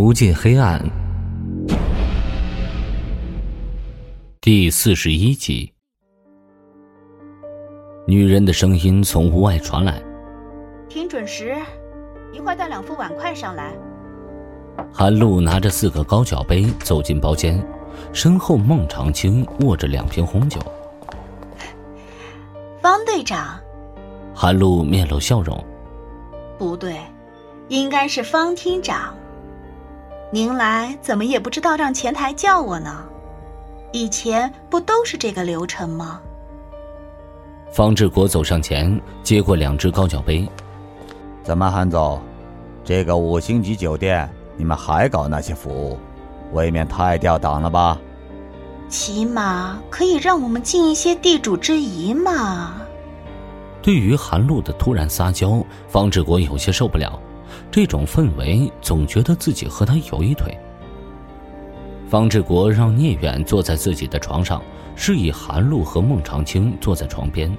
无尽黑暗，第四十一集。女人的声音从屋外传来：“听准时，一会儿带两副碗筷上来。”韩露拿着四个高脚杯走进包间，身后孟长青握着两瓶红酒。方队长，韩露面露笑容。不对，应该是方厅长。您来怎么也不知道让前台叫我呢？以前不都是这个流程吗？方志国走上前，接过两只高脚杯。怎么，韩总，这个五星级酒店你们还搞那些服务，未免太掉档了吧？起码可以让我们尽一些地主之谊嘛。对于韩露的突然撒娇，方志国有些受不了。这种氛围，总觉得自己和他有一腿。方志国让聂远坐在自己的床上，示意韩露和孟长青坐在床边。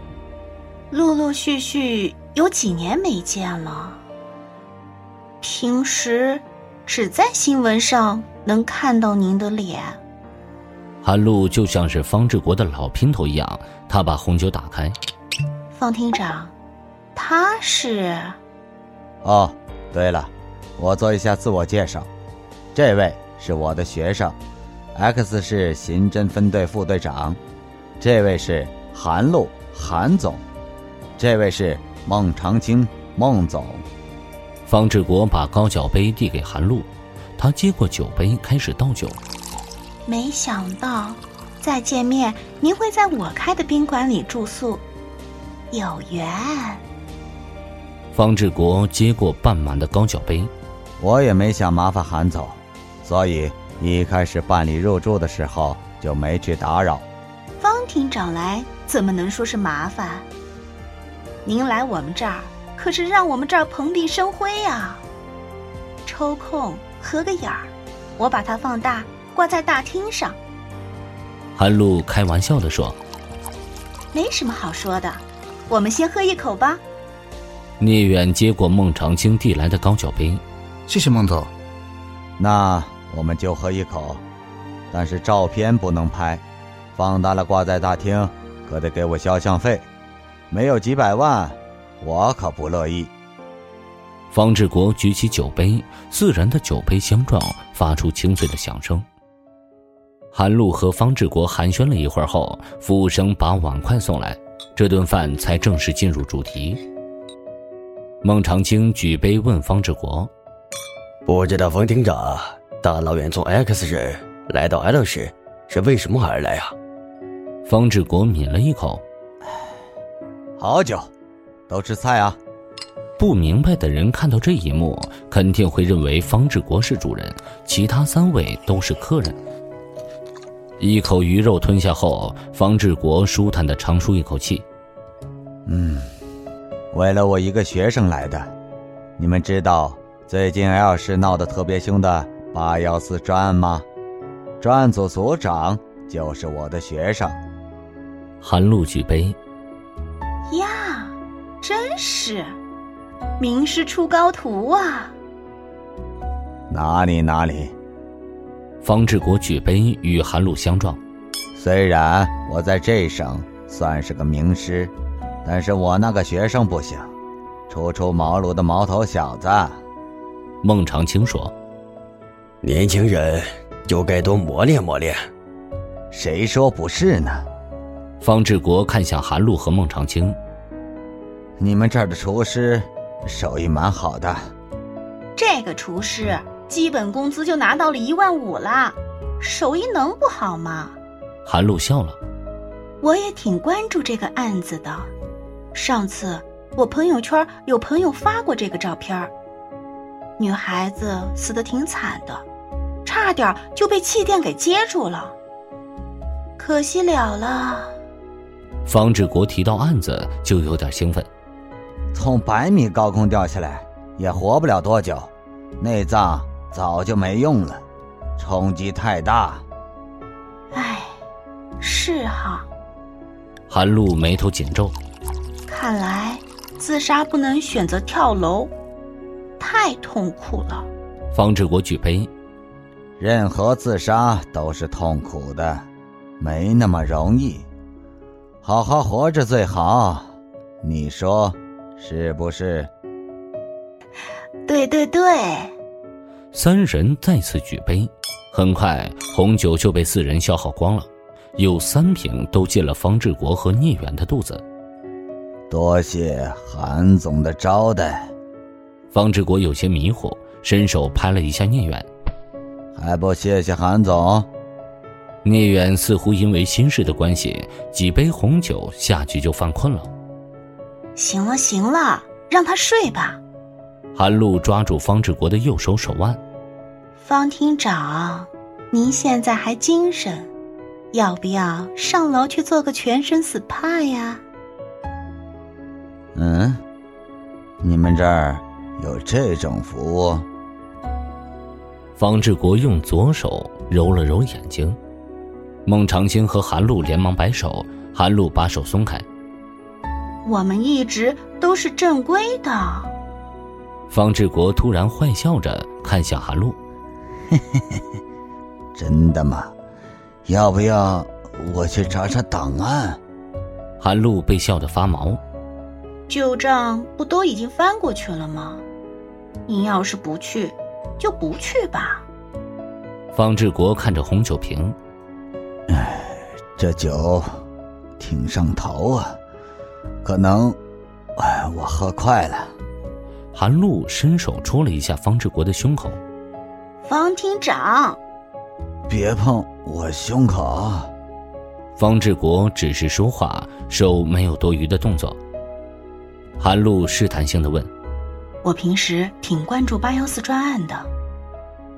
陆陆续续有几年没见了，平时只在新闻上能看到您的脸。韩露就像是方志国的老姘头一样，他把红酒打开。方厅长，他是。哦。对了，我做一下自我介绍，这位是我的学生，X 市刑侦分队副队长，这位是韩露韩总，这位是孟长青孟总。方志国把高脚杯递给韩露，他接过酒杯开始倒酒。没想到再见面，您会在我开的宾馆里住宿，有缘。方志国接过半满的高脚杯，我也没想麻烦韩总，所以一开始办理入住的时候就没去打扰。方厅长来怎么能说是麻烦？您来我们这儿可是让我们这儿蓬荜生辉呀！抽空合个影儿，我把它放大挂在大厅上。韩露开玩笑的说：“没什么好说的，我们先喝一口吧。”聂远接过孟长青递来的高脚杯，谢谢孟总。那我们就喝一口，但是照片不能拍，放大了挂在大厅，可得给我肖像费，没有几百万，我可不乐意。方志国举起酒杯，自然的酒杯相撞，发出清脆的响声。韩露和方志国寒暄了一会儿后，服务生把碗筷送来，这顿饭才正式进入主题。孟长青举杯问方志国：“不知道冯厅长大老远从 X 市来到 L 市，是为什么而来啊？”方志国抿了一口：“好酒，都吃菜啊。”不明白的人看到这一幕，肯定会认为方志国是主人，其他三位都是客人。一口鱼肉吞下后，方志国舒坦的长舒一口气：“嗯。”为了我一个学生来的，你们知道最近 L 市闹得特别凶的八幺四专案吗？专案组组长就是我的学生。韩露举杯。呀，真是名师出高徒啊！哪里哪里。方志国举杯与韩露相撞。虽然我在这省算是个名师。但是我那个学生不行，初出茅庐的毛头小子。孟长青说：“年轻人就该多磨练磨练。”谁说不是呢？方志国看向韩露和孟长青：“你们这儿的厨师手艺蛮好的。这个厨师基本工资就拿到了一万五了，手艺能不好吗？”韩露笑了：“我也挺关注这个案子的。”上次我朋友圈有朋友发过这个照片女孩子死的挺惨的，差点就被气垫给接住了，可惜了了。方志国提到案子就有点兴奋，从百米高空掉下来也活不了多久，内脏早就没用了，冲击太大。唉，是哈。韩露眉头紧皱。看来自杀不能选择跳楼，太痛苦了。方志国举杯，任何自杀都是痛苦的，没那么容易。好好活着最好，你说是不是？对对对。三人再次举杯，很快红酒就被四人消耗光了，有三瓶都进了方志国和聂远的肚子。多谢韩总的招待。方志国有些迷糊，伸手拍了一下聂远，还不谢谢韩总。聂远似乎因为心事的关系，几杯红酒下去就犯困了。行了行了，让他睡吧。韩露抓住方志国的右手手腕，方厅长，您现在还精神，要不要上楼去做个全身 SPA 呀？嗯，你们这儿有这种服务？方志国用左手揉了揉眼睛。孟长青和韩露连忙摆手，韩露把手松开。我们一直都是正规的。方志国突然坏笑着看向韩露：“ 真的吗？要不要我去查查档案？”韩露被笑得发毛。旧账不都已经翻过去了吗？您要是不去，就不去吧。方志国看着红酒瓶。哎，这酒挺上头啊，可能，哎，我喝快了。韩露伸手戳了一下方志国的胸口。方厅长，别碰我胸口。方志国只是说话，手没有多余的动作。韩露试探性的问：“我平时挺关注八幺四专案的，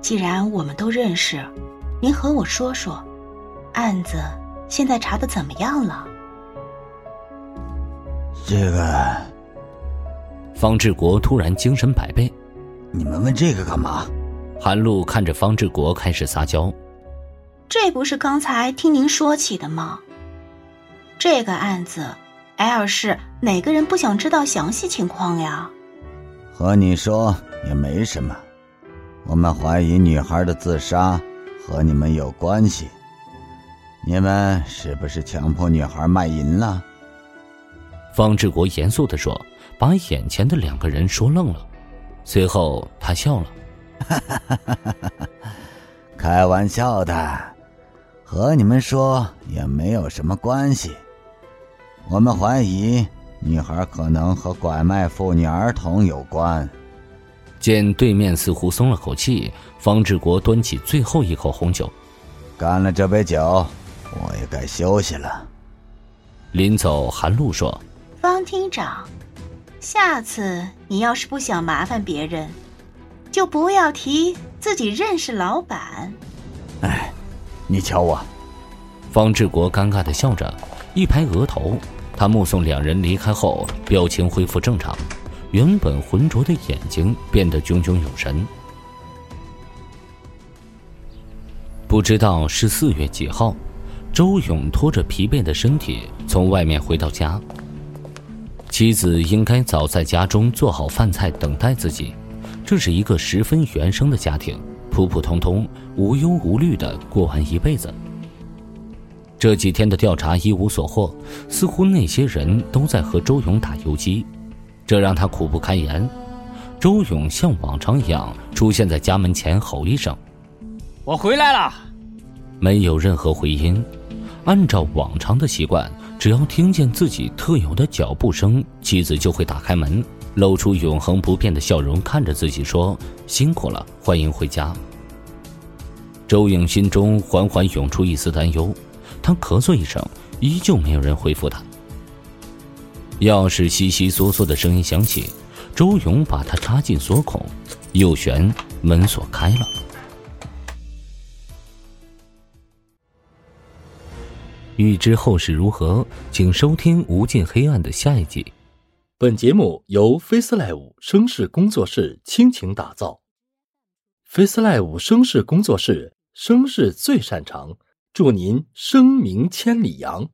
既然我们都认识，您和我说说。”案子现在查的怎么样了？这个，方志国突然精神百倍。你们问这个干嘛？韩露看着方志国开始撒娇。这不是刚才听您说起的吗？这个案子，L 市哪个人不想知道详细情况呀？和你说也没什么，我们怀疑女孩的自杀和你们有关系。你们是不是强迫女孩卖淫了？方志国严肃的说，把眼前的两个人说愣了。随后他笑了：“开玩笑的，和你们说也没有什么关系。我们怀疑女孩可能和拐卖妇女儿童有关。”见对面似乎松了口气，方志国端起最后一口红酒，干了这杯酒。我也该休息了。临走，韩露说：“方厅长，下次你要是不想麻烦别人，就不要提自己认识老板。”哎，你瞧我。方志国尴尬的笑着，一拍额头。他目送两人离开后，表情恢复正常，原本浑浊的眼睛变得炯炯有神。不知道是四月几号。周勇拖着疲惫的身体从外面回到家，妻子应该早在家中做好饭菜等待自己。这是一个十分原生的家庭，普普通通、无忧无虑的过完一辈子。这几天的调查一无所获，似乎那些人都在和周勇打游击，这让他苦不堪言。周勇像往常一样出现在家门前，吼一声：“我回来了。”没有任何回音。按照往常的习惯，只要听见自己特有的脚步声，妻子就会打开门，露出永恒不变的笑容，看着自己说：“辛苦了，欢迎回家。”周勇心中缓缓涌出一丝担忧，他咳嗽一声，依旧没有人回复他。钥匙悉悉嗦嗦的声音响起，周勇把它插进锁孔，右旋，门锁开了。欲知后事如何，请收听《无尽黑暗》的下一集。本节目由 FaceLive 声势工作室倾情打造，FaceLive 声势工作室声势最擅长，祝您声名千里扬。